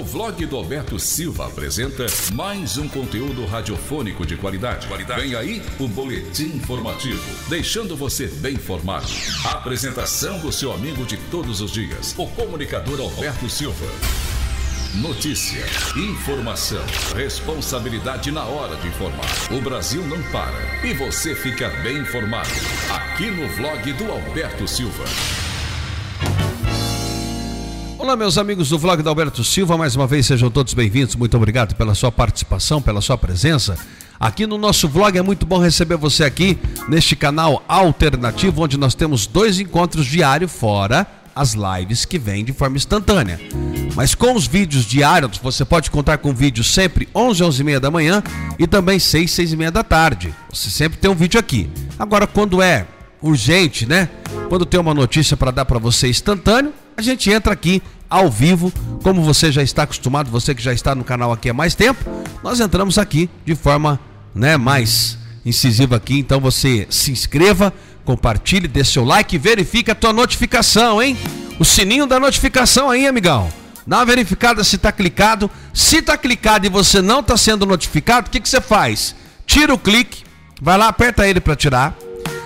O vlog do Alberto Silva apresenta mais um conteúdo radiofônico de qualidade. qualidade. Vem aí o boletim informativo, deixando você bem informado. A apresentação do seu amigo de todos os dias, o comunicador Alberto Silva. Notícia, informação, responsabilidade na hora de informar. O Brasil não para e você fica bem informado. Aqui no vlog do Alberto Silva. Olá, meus amigos do vlog da Alberto Silva, mais uma vez sejam todos bem-vindos. Muito obrigado pela sua participação, pela sua presença. Aqui no nosso vlog é muito bom receber você aqui neste canal alternativo, onde nós temos dois encontros diários, fora as lives que vêm de forma instantânea. Mas com os vídeos diários, você pode contar com vídeos sempre 11, 11 e meia da manhã e também 6, 6 e meia da tarde. Você sempre tem um vídeo aqui. Agora, quando é urgente, né? Quando tem uma notícia para dar para você instantâneo, a gente entra aqui ao vivo, como você já está acostumado, você que já está no canal aqui há mais tempo, nós entramos aqui de forma, né, mais incisiva aqui, então você se inscreva, compartilhe, dê seu like, verifique a tua notificação, hein? O sininho da notificação aí, amigão. Dá uma verificada se está clicado. Se está clicado e você não está sendo notificado, o que, que você faz? Tira o clique, vai lá, aperta ele para tirar.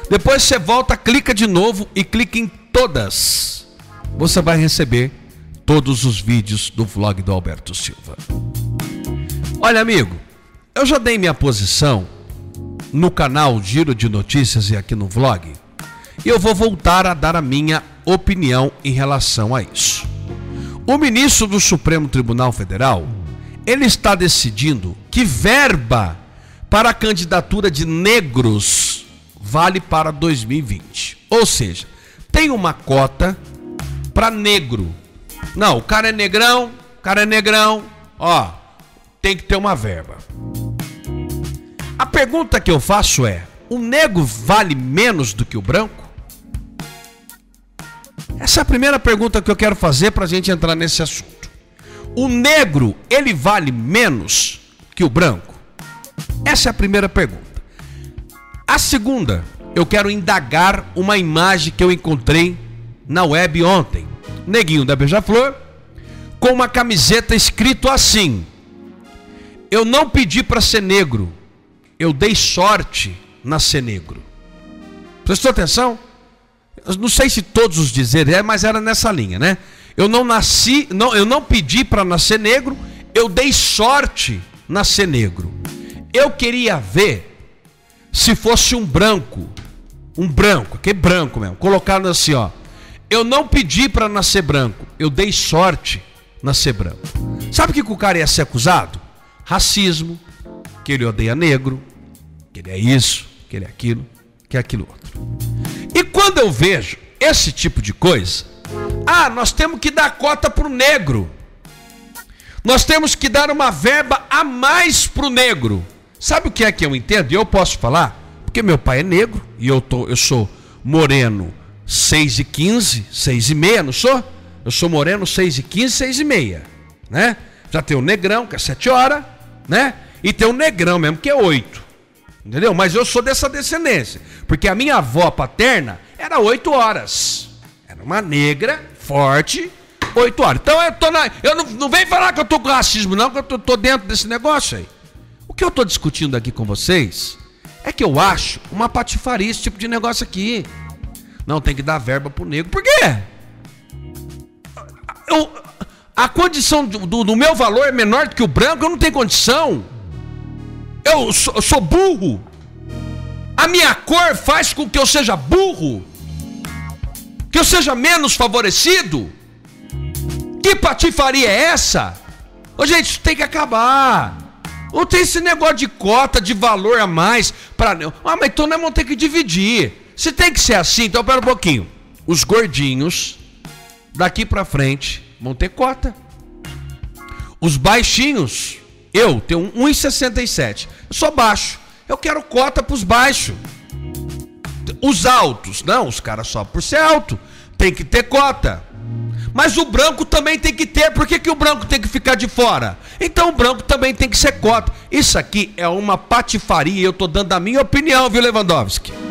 Depois você volta, clica de novo e clica em todas. Você vai receber todos os vídeos do vlog do Alberto Silva. Olha, amigo, eu já dei minha posição no canal Giro de Notícias e aqui no vlog. E eu vou voltar a dar a minha opinião em relação a isso. O ministro do Supremo Tribunal Federal, ele está decidindo que verba para a candidatura de negros vale para 2020. Ou seja, tem uma cota para negro não, o cara é negrão, o cara é negrão, ó, tem que ter uma verba. A pergunta que eu faço é: o negro vale menos do que o branco? Essa é a primeira pergunta que eu quero fazer para a gente entrar nesse assunto. O negro, ele vale menos que o branco? Essa é a primeira pergunta. A segunda, eu quero indagar uma imagem que eu encontrei na web ontem neguinho da Beija-Flor, com uma camiseta escrito assim: Eu não pedi para ser negro, eu dei sorte na ser negro. Prestou atenção? Eu não sei se todos os dizeres é, mas era nessa linha, né? Eu não nasci, não, eu não pedi para nascer negro, eu dei sorte nascer negro. Eu queria ver se fosse um branco, um branco, que branco mesmo, colocado assim, ó. Eu não pedi para nascer branco, eu dei sorte nascer branco. Sabe o que o cara ia ser acusado? Racismo, que ele odeia negro, que ele é isso, que ele é aquilo, que é aquilo outro. E quando eu vejo esse tipo de coisa, ah, nós temos que dar cota para o negro. Nós temos que dar uma verba a mais para o negro. Sabe o que é que eu entendo? E eu posso falar, porque meu pai é negro e eu, tô, eu sou moreno 6 e 15, 6 e meia, não sou? Eu sou moreno 6 e 15, 6 e meia, né? Já tem o negrão, que é 7 horas, né? E tem o negrão mesmo, que é 8. Entendeu? Mas eu sou dessa descendência. Porque a minha avó paterna era 8 horas. Era uma negra, forte, 8 horas. Então eu tô na. Eu não, não vem falar que eu tô com racismo, não, que eu tô, tô dentro desse negócio aí. O que eu tô discutindo aqui com vocês é que eu acho uma patifaria esse tipo de negócio aqui. Não, tem que dar verba pro negro. Por quê? Eu, a condição do, do, meu valor é menor do que o branco, eu não tenho condição. Eu sou, eu sou burro. A minha cor faz com que eu seja burro. Que eu seja menos favorecido. Que patifaria é essa? Ô, gente, isso tem que acabar. Não tem esse negócio de cota, de valor a mais. Pra... Ah, mas então nós vamos ter que dividir. Se tem que ser assim, então pera um pouquinho. Os gordinhos, daqui para frente, vão ter cota. Os baixinhos, eu tenho 1,67. Eu sou baixo. Eu quero cota para os baixos. Os altos, não, os caras só por ser alto. Tem que ter cota. Mas o branco também tem que ter. Por que, que o branco tem que ficar de fora? Então o branco também tem que ser cota. Isso aqui é uma patifaria. Eu estou dando a minha opinião, viu, Lewandowski?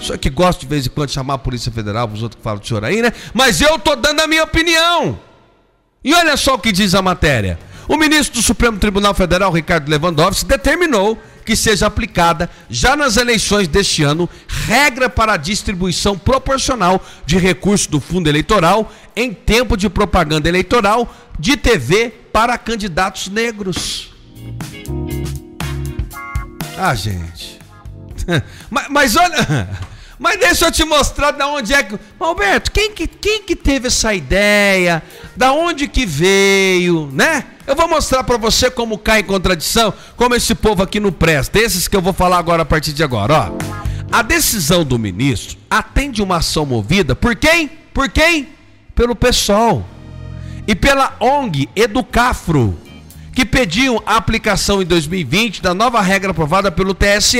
O senhor que gosta de vez em quando chamar a Polícia Federal, os outros que falam do senhor aí, né? Mas eu tô dando a minha opinião. E olha só o que diz a matéria. O ministro do Supremo Tribunal Federal, Ricardo Lewandowski, determinou que seja aplicada, já nas eleições deste ano, regra para a distribuição proporcional de recursos do fundo eleitoral em tempo de propaganda eleitoral de TV para candidatos negros. Ah, gente. mas, mas olha. Mas deixa eu te mostrar da onde é que. Alberto, quem que, quem que teve essa ideia? Da onde que veio, né? Eu vou mostrar para você como cai em contradição, como esse povo aqui não presta. Esses que eu vou falar agora a partir de agora, ó. A decisão do ministro atende uma ação movida por quem? Por quem? Pelo PSOL e pela ONG Educafro, que pediam a aplicação em 2020 da nova regra aprovada pelo TSE.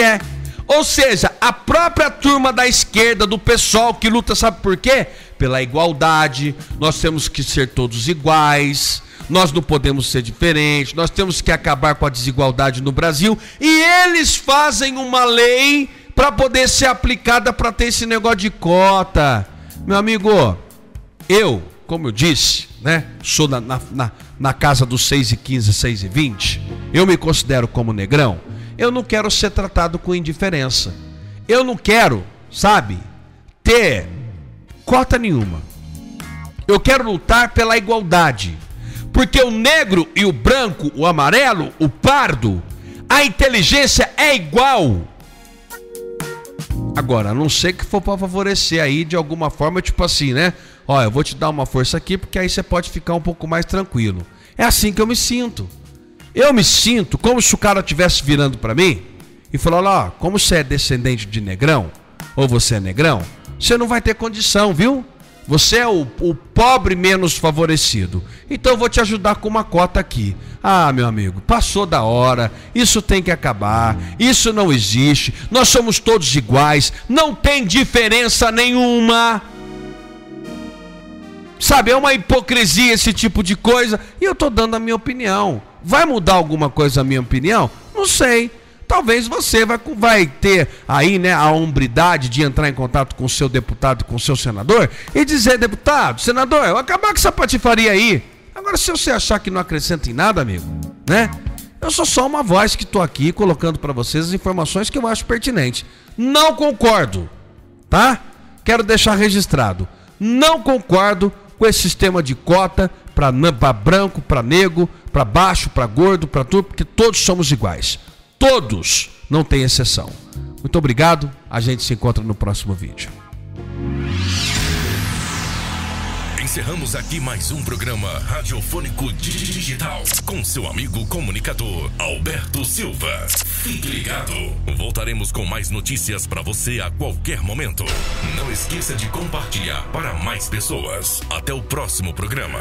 Ou seja, a própria turma da esquerda, do pessoal que luta, sabe por quê? Pela igualdade, nós temos que ser todos iguais, nós não podemos ser diferentes, nós temos que acabar com a desigualdade no Brasil. E eles fazem uma lei para poder ser aplicada para ter esse negócio de cota. Meu amigo, eu, como eu disse, né, sou na, na, na casa dos 6 e 15, 6 e 20, eu me considero como negrão eu não quero ser tratado com indiferença. Eu não quero, sabe, ter cota nenhuma. Eu quero lutar pela igualdade. Porque o negro e o branco, o amarelo, o pardo, a inteligência é igual. Agora, a não ser que for para favorecer aí de alguma forma, tipo assim, né? Ó, eu vou te dar uma força aqui porque aí você pode ficar um pouco mais tranquilo. É assim que eu me sinto. Eu me sinto como se o cara estivesse virando para mim e falando: Ó, como você é descendente de negrão, ou você é negrão, você não vai ter condição, viu? Você é o, o pobre menos favorecido. Então eu vou te ajudar com uma cota aqui. Ah, meu amigo, passou da hora. Isso tem que acabar. Isso não existe. Nós somos todos iguais. Não tem diferença nenhuma. Sabe, é uma hipocrisia esse tipo de coisa. E eu estou dando a minha opinião. Vai mudar alguma coisa a minha opinião? Não sei. Talvez você vai, vai ter aí né, a hombridade de entrar em contato com o seu deputado, com o seu senador, e dizer, deputado, senador, eu acabar com essa patifaria aí. Agora, se você achar que não acrescenta em nada, amigo, né? Eu sou só uma voz que estou aqui colocando para vocês as informações que eu acho pertinentes. Não concordo, tá? Quero deixar registrado. Não concordo com esse sistema de cota para branco, para negro, para baixo, para gordo, para tudo, porque todos somos iguais. Todos, não tem exceção. Muito obrigado, a gente se encontra no próximo vídeo. Encerramos aqui mais um programa radiofônico digital com seu amigo comunicador Alberto Silva. Fique ligado. Voltaremos com mais notícias para você a qualquer momento. Não esqueça de compartilhar para mais pessoas. Até o próximo programa.